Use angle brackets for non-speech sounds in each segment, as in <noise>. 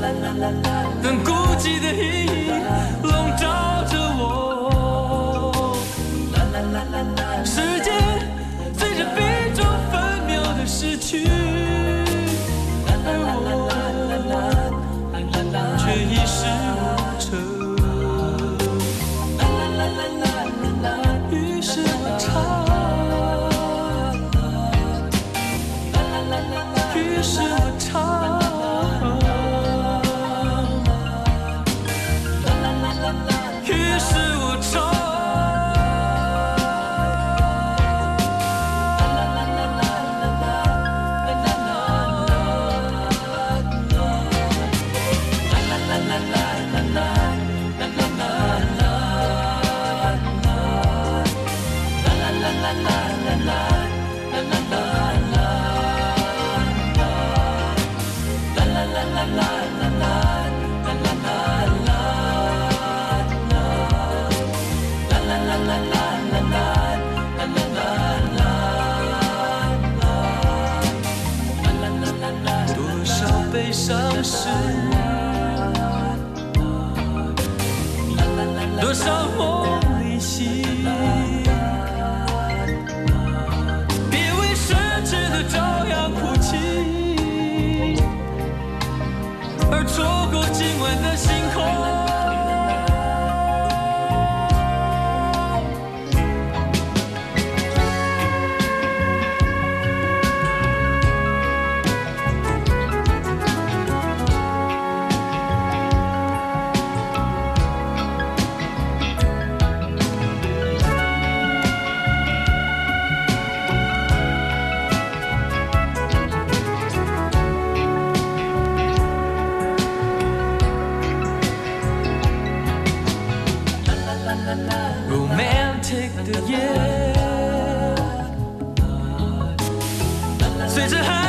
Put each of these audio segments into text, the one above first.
当孤寂的阴影笼罩着我，时间随着冰中分秒的逝去，而我却一事是 romantic 的夜，随着爱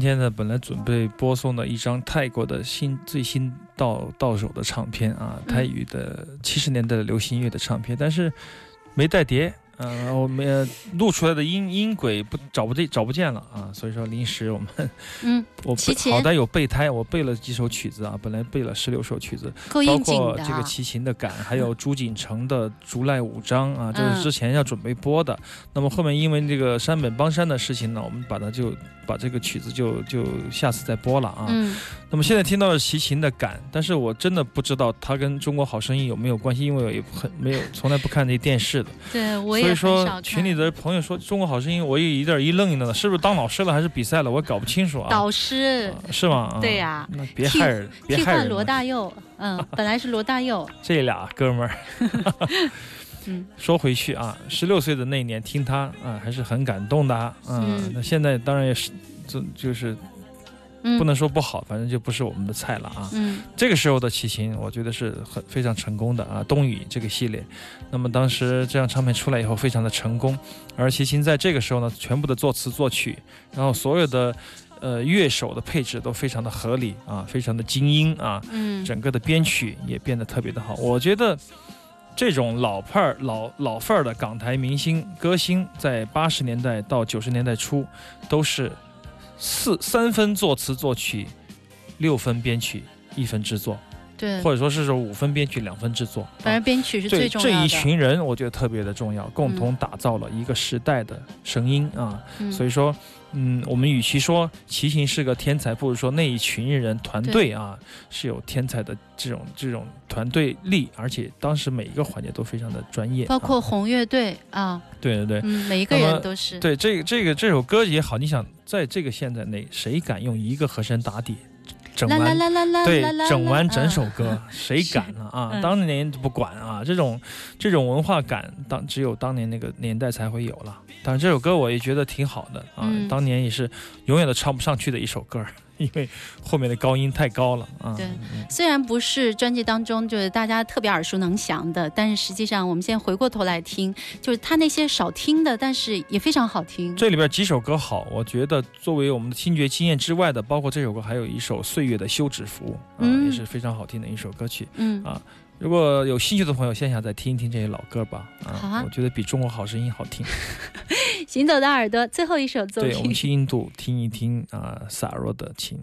今天呢，本来准备播送的一张泰国的新最新到到手的唱片啊，嗯。泰语的七十年代的流行音乐的唱片，但是没带碟，嗯、我们呃录出来的音音轨不找不见找不见了啊，所以说临时我们嗯，<laughs> 我好歹有备胎，我备了几首曲子啊，本来备了十六首曲子，包够应景括的啊。这个齐秦的感，还有朱锦城的《竹赖五章》啊，这嗯是之前要准备播的。那么后面因为这个山本邦山的事情呢，我们把它就把这个曲子就就下次再播了啊。嗯，那么现在听到了齐秦的感，但是我真的不知道它跟《中国好声音》有没有关系，因为我也很没有从来不看那电视的，对我也以说群里的朋友说《中国好声音》，我也有点一愣一愣的，是不是当老师了还是比赛了？我搞不清楚啊。导师啊是吗？啊对呀那别害人，别替换害人了罗大佑，嗯，<laughs> 本来是罗大佑，这俩哥们儿。<laughs> <laughs> 嗯说回去啊，十六岁的那一年听他啊，还是很感动的啊。嗯那现在当然也是，就就是嗯，不能说不好，反正就不是我们的菜了啊。嗯这个时候的齐秦，我觉得是很非常成功的啊，冬雨这个系列。那么当时这张唱片出来以后，非常的成功，而齐秦在这个时候呢，全部的作词作曲，然后所有的呃乐手的配置都非常的合理啊，非常的精英啊。嗯，整个的编曲也变得特别的好。我觉得这种老派儿、老老范儿的港台明星歌星，在八十年代到九十年代初，都是四三分作词作曲，六分编曲，一分制作，对，或者说是说五分编曲，两分制作。反正编曲是最对这一重要的。群人，我觉得特别的重要，共同打造了一个时代的声音啊。嗯所以说，嗯，我们与其说齐秦是个天才，不如说那一群人团队啊是有天才的这种这种团队力，而且当时每一个环节都非常的专业，包括啊、红乐队啊，对对对。嗯，每一个人都是。对这个这个这首歌也好，你想在这个现在内，谁敢用一个和声打底整完对整完整嗯首歌，谁敢呢？啊？嗯。当年不管啊，这种这种文化感，当只有当年那个年代才会有了。但是，这首歌我也觉得挺好的啊，嗯。当年也是永远都唱不上去的一首歌，因为后面的高音太高了啊。对嗯虽然不是专辑当中就是大家特别耳熟能详的，但是实际上我们现在回过头来听，就是他那些少听的，但是也非常好听。这里边几首歌好，我觉得作为我们的听觉经验之外的，包括这首歌，还有一首《岁月的休止符》啊，嗯也是非常好听的一首歌曲。嗯啊如果有兴趣的朋友，线下再听一听这些老歌吧。啊我觉得比《中国好声音》好听。<laughs> 行走的耳朵最后一首作对，我们，去印度听一听啊，萨若的琴。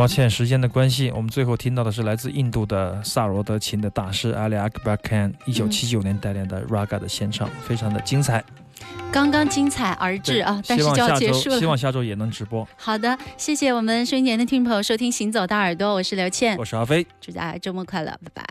抱歉，时间的关系，我们最后听到的是来自印度的萨罗德琴的大师 Ali Akbar Khan 一九七九年带领的 Raga 的现场，非常的精彩。刚刚精彩而至啊，但是就要结束了。希望下周也能直播。好的，谢谢我们收音前的听众朋友收听《行走大耳朵》，我是刘倩我，是阿飞。祝大家周末快乐，拜拜。